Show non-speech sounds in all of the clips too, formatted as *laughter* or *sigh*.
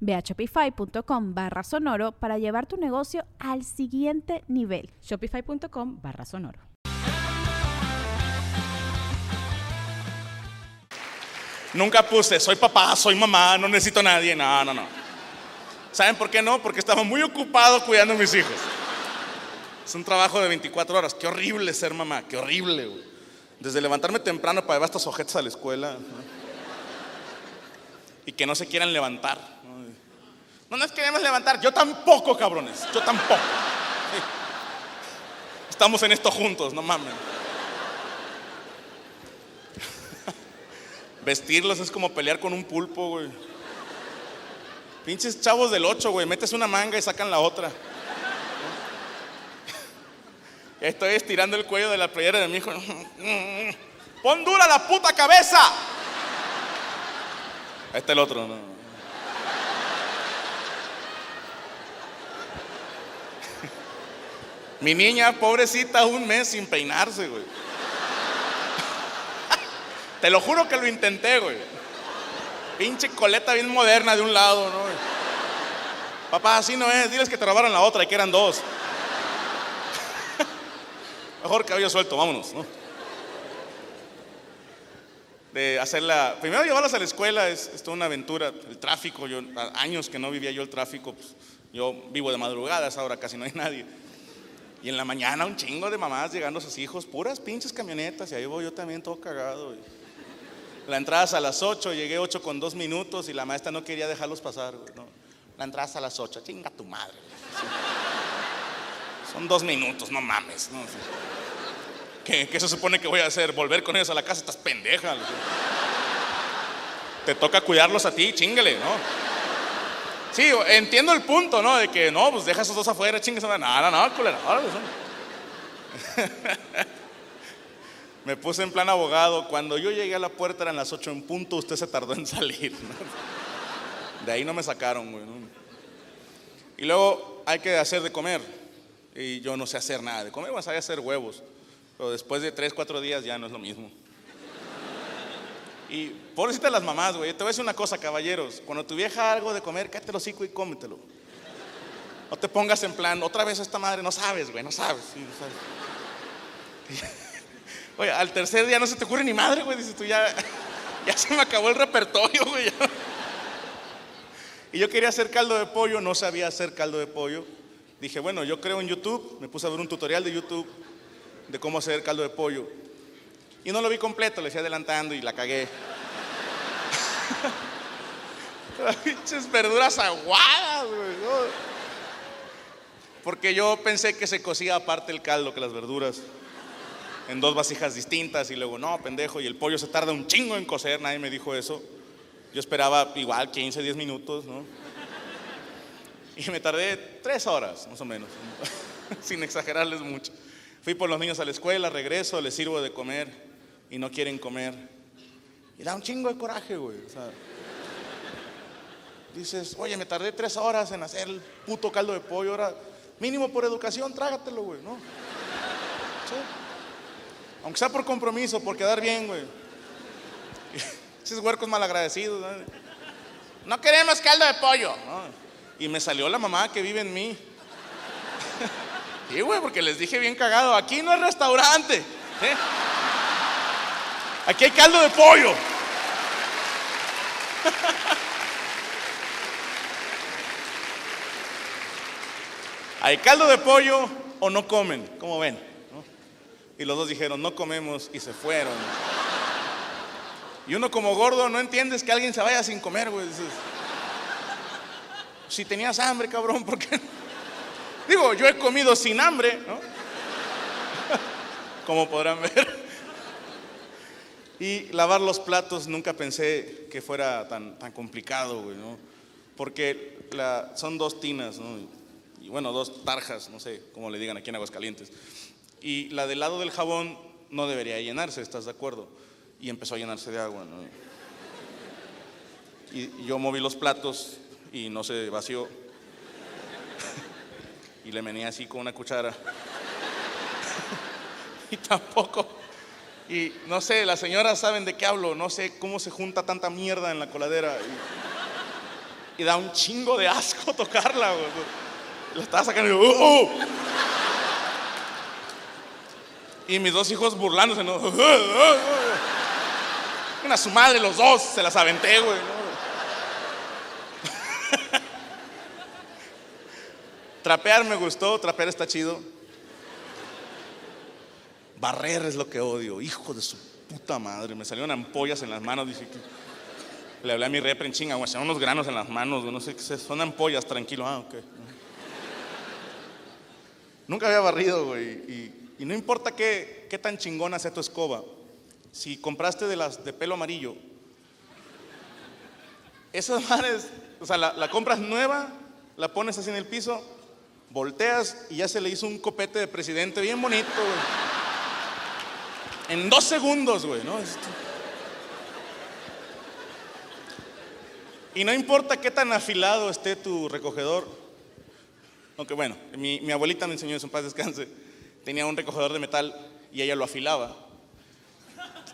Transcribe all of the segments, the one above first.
Ve a shopify.com barra sonoro para llevar tu negocio al siguiente nivel. Shopify.com barra sonoro. Nunca puse, soy papá, soy mamá, no necesito a nadie. No, no, no. ¿Saben por qué no? Porque estaba muy ocupado cuidando a mis hijos. Es un trabajo de 24 horas. Qué horrible ser mamá, qué horrible. Güey. Desde levantarme temprano para llevar estos objetos a la escuela. Y que no se quieran levantar. No nos queremos levantar. Yo tampoco, cabrones. Yo tampoco. Estamos en esto juntos, no mames. *laughs* Vestirlos es como pelear con un pulpo, güey. Pinches chavos del 8, güey. Metes una manga y sacan la otra. *laughs* Estoy estirando el cuello de la playera de mi hijo. *laughs* ¡Pon dura la puta cabeza! Ahí está el otro. ¿no? *laughs* Mi niña, pobrecita, un mes sin peinarse, güey. *laughs* Te lo juro que lo intenté, güey. Pinche coleta bien moderna de un lado, ¿no? Papá, así no es. Diles que te robaron la otra y que eran dos. *laughs* Mejor cabello suelto, vámonos, ¿no? De hacerla. Primero llevarlas a la escuela es, es toda una aventura. El tráfico, yo, años que no vivía yo el tráfico, pues, yo vivo de madrugadas, ahora casi no hay nadie. Y en la mañana un chingo de mamás llegando a sus hijos, puras pinches camionetas, y ahí voy yo también todo cagado. La entrada es a las 8, llegué 8 con 2 minutos y la maestra no quería dejarlos pasar. La entrada es a las 8, chinga tu madre. Son dos minutos, no mames. ¿Qué, se supone que voy a hacer? ¿Volver con ellos a la casa? Estás pendeja. Te toca cuidarlos a ti, chingale, ¿no? Sí, entiendo el punto, ¿no? De que no, pues deja esos dos afuera, chingues. No, no, no, culera. *laughs* Me puse en plan abogado. Cuando yo llegué a la puerta eran las 8 en punto, usted se tardó en salir. De ahí no me sacaron, güey. Y luego hay que hacer de comer. Y yo no sé hacer nada de comer, vas a hacer huevos. Pero después de 3, 4 días ya no es lo mismo. Y pobrecita las mamás, güey. Te voy a decir una cosa, caballeros. Cuando tu vieja algo de comer, cállate el hocico y cómetelo. No te pongas en plan, otra vez esta madre, no sabes, güey, no sabes. *laughs* Oye, al tercer día no se te ocurre ni madre, güey. Dices tú, ya, ya se me acabó el repertorio, güey. Y yo quería hacer caldo de pollo, no sabía hacer caldo de pollo. Dije, bueno, yo creo en YouTube, me puse a ver un tutorial de YouTube de cómo hacer caldo de pollo. Y no lo vi completo, le fui adelantando y la cagué. *laughs* Pinches verduras aguadas, güey. Porque yo pensé que se cocía aparte el caldo que las verduras. En dos vasijas distintas y luego, no, pendejo, y el pollo se tarda un chingo en cocer, nadie me dijo eso. Yo esperaba igual 15, 10 minutos, ¿no? Y me tardé tres horas, más o menos, *laughs* sin exagerarles mucho. Fui por los niños a la escuela, regreso, les sirvo de comer y no quieren comer. Y da un chingo de coraje, güey. Dices, oye, me tardé tres horas en hacer el puto caldo de pollo, ahora mínimo por educación, trágatelo, güey, ¿no? Aunque sea por compromiso, por quedar bien, güey. *laughs* Esos huercos malagradecidos, ¿no? no queremos caldo de pollo. Y me salió la mamá que vive en mí. Y, güey, porque les dije bien cagado, aquí no es restaurante. ¿eh? Aquí hay caldo de pollo. *laughs* Hay caldo de pollo o no comen, como ven. Y los dos dijeron, no comemos y se fueron. Y uno como gordo no entiendes que alguien se vaya sin comer, güey. Si tenías hambre, cabrón, ¿por qué? Digo, yo he comido sin hambre, ¿no? *laughs* Como podrán ver. Y lavar los platos nunca pensé que fuera tan, tan complicado, güey, ¿no? Porque son dos tinas, ¿no? Y bueno, dos tarjas, no sé cómo le digan aquí en Aguascalientes. Y la del lado del jabón no debería llenarse, ¿estás de acuerdo? Y empezó a llenarse de agua, ¿no? Y yo moví los platos y no se vació. Y le mené así con una cuchara. *laughs* y tampoco y no sé, las señoras saben de qué hablo, no sé cómo se junta tanta mierda en la coladera. Y, da un chingo de asco *laughs* tocarla, güey. La estaba sacando y yo, uh, uh". Y mis dos hijos burlándose, ¿no? *laughs* Una su madre, los dos, se las aventé, güey. Trapear me gustó, trapear está chido. Barrer es lo que odio, hijo de su puta madre. Me salieron ampollas en las manos, dije. Le hablé a mi repre en chinga, güey, son unos granos en las manos, no sé qué son ampollas, tranquilo, ah, ok. Nunca había barrido, güey, y, no importa qué, tan chingona sea tu escoba, si compraste de las de pelo amarillo, esas manes, o sea, la compras nueva, la pones así en el piso, volteas y ya se le hizo un copete de presidente bien bonito, güey. En dos segundos, güey, ¿no? Y no importa qué tan afilado esté tu recogedor. Aunque bueno, mi, abuelita me enseñó eso en paz descanse. Tenía un recogedor de metal y ella lo afilaba.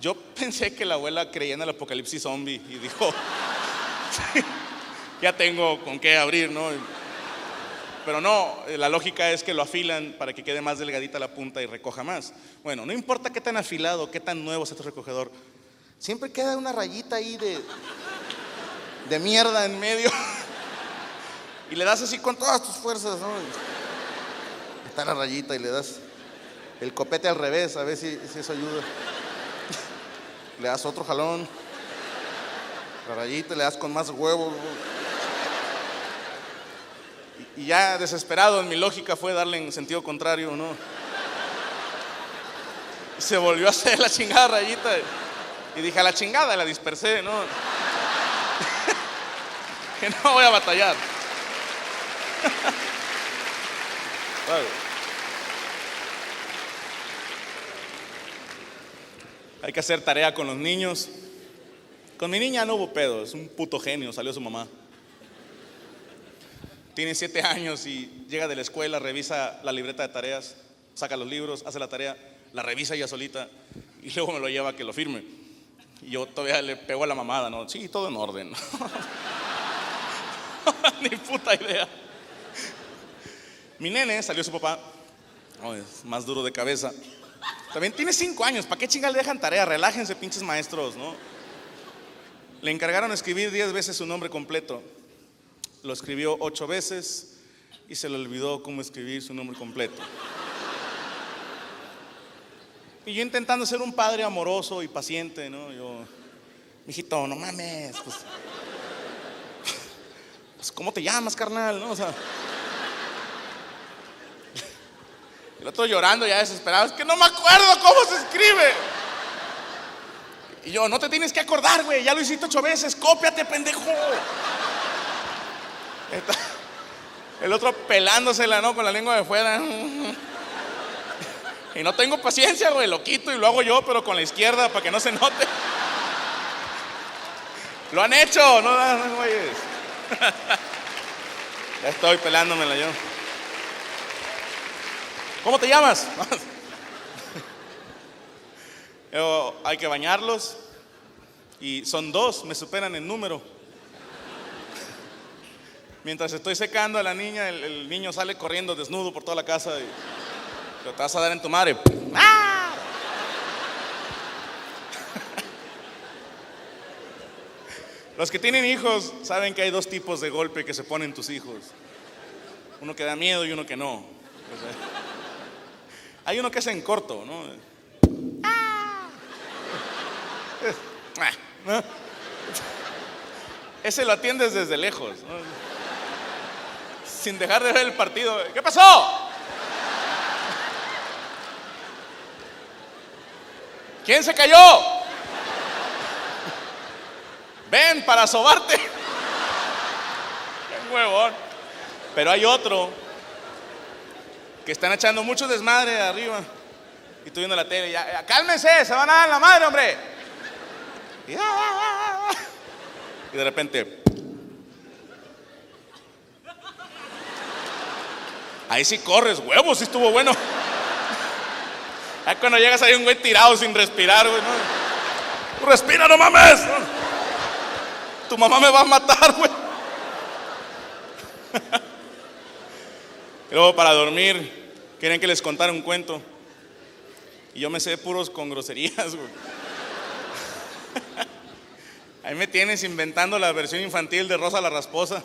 Yo pensé que la abuela creía en el apocalipsis zombie y dijo, *laughs* ya tengo con qué abrir, ¿no? Pero no, eh, la lógica es que lo afilan para que quede más delgadita la punta y recoja más. Bueno, no importa qué tan afilado, qué tan nuevo sea tu recogedor, siempre queda una rayita ahí de, de mierda en medio. *laughs* Y le das así con todas tus fuerzas, ¿no? Está la rayita y le das el copete al revés, a ver si, si eso ayuda. *laughs* Le das otro jalón, la rayita, le das con más huevos. Y ya desesperado en mi lógica fue darle en sentido contrario, ¿no? se volvió a hacer la chingada rayita. Y dije, a la chingada, la dispersé, ¿no? *laughs* que no voy a batallar. *laughs* Hay que hacer tarea con los niños. Con mi niña no hubo pedo, es un puto genio, salió su mamá tiene siete años y llega de la escuela, revisa la libreta de tareas, saca los libros, hace la tarea, la revisa ella solita y *laughs* luego me lo lleva a que lo firme. Y yo todavía le pego a la mamada, ¿no? Sí, todo en orden. *laughs* Ni puta idea. Mi nene salió su papá, es más duro de cabeza. También tiene cinco años, ¿para qué chingas le dejan tarea? Relájense, pinches maestros, ¿no? Le encargaron escribir diez veces su nombre completo. Lo escribió ocho veces y se le olvidó cómo escribir su nombre completo. Y yo intentando ser un padre amoroso y paciente, ¿no? Yo, mijito, no mames, pues, pues, ¿cómo te llamas, carnal? ¿No? O sea, el otro llorando ya desesperado, es que no me acuerdo cómo se escribe. Y yo, no te tienes que acordar, güey, ya lo hiciste ocho veces, cópiate, pendejo. El otro pelándosela, ¿no? Con la lengua de fuera. Y no tengo paciencia, güey. Lo quito y lo hago yo, pero con la izquierda para que no se note. Lo han hecho, no, no güeyes. Ya estoy pelándomela yo. ¿Cómo te llamas? hay que bañarlos. Y son dos, me superan en número. Mientras estoy secando a la niña, el, niño sale corriendo desnudo por toda la casa y te vas a dar en tu madre. ¡Ah! Los que tienen hijos saben que hay dos tipos de golpe que se ponen tus hijos. Uno que da miedo y uno que no. Hay uno que es en corto, ¿no? Ah, ¿no? Ese lo atiendes desde lejos, ¿no? Sin dejar de ver el partido. ¿Qué pasó? ¿Quién se cayó? Ven para sobarte. Qué huevón. Pero hay otro que están echando mucho desmadre arriba. Y estoy viendo la tele. Ya, cálmense, se van a dar la madre, hombre. Y, ah, y de repente. Ahí sí corres, huevos, sí estuvo bueno. Ya cuando llegas ahí un güey tirado sin respirar, güey. Respira, no mames. Tu mamá me va a matar, güey. *laughs* Luego para dormir, quieren que les contara un cuento. Y yo me sé puros con groserías, güey. *laughs* Ahí me tienes inventando la versión infantil de Rosa la Rasposa.